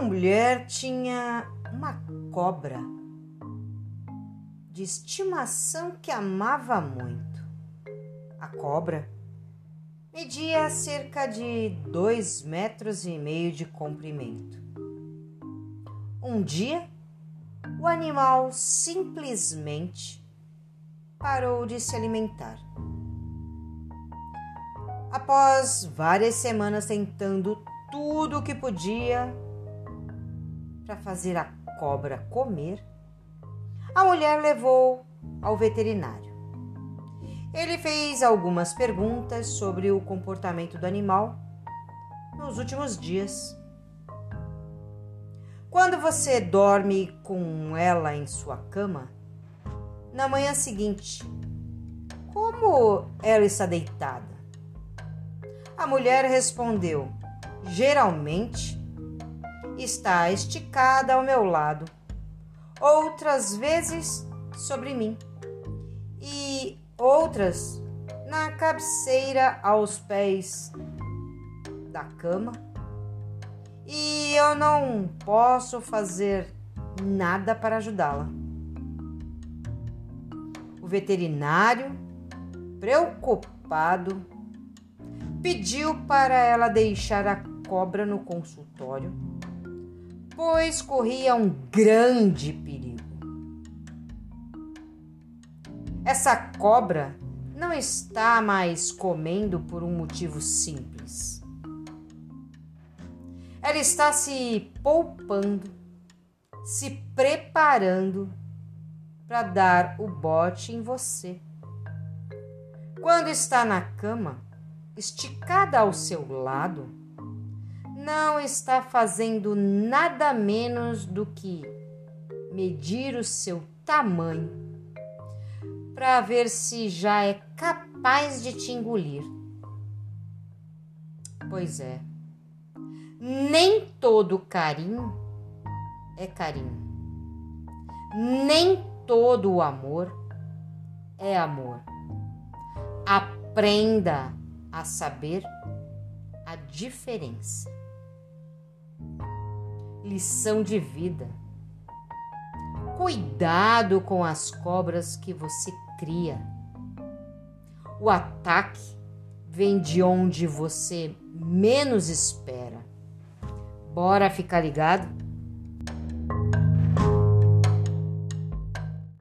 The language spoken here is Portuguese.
Uma mulher tinha uma cobra de estimação que amava muito. A cobra media cerca de dois metros e meio de comprimento. Um dia, o animal simplesmente parou de se alimentar. Após várias semanas tentando tudo o que podia para fazer a cobra comer, a mulher levou ao veterinário. Ele fez algumas perguntas sobre o comportamento do animal nos últimos dias. Quando você dorme com ela em sua cama, na manhã seguinte, como ela está deitada? A mulher respondeu: Geralmente está esticada ao meu lado, outras vezes sobre mim e outras na cabeceira aos pés da cama. E eu não posso fazer nada para ajudá-la. O veterinário, preocupado, pediu para ela deixar a cobra no consultório, pois corria um grande perigo. Essa cobra não está mais comendo por um motivo simples. Ela está se poupando, se preparando para dar o bote em você. Quando está na cama, esticada ao seu lado, não está fazendo nada menos do que medir o seu tamanho para ver se já é capaz de te engolir. Pois é, nem todo carinho é carinho, nem todo o amor é amor. Aprenda a saber a diferença. Lição de vida. Cuidado com as cobras que você cria. O ataque vem de onde você menos espera. Bora ficar ligado?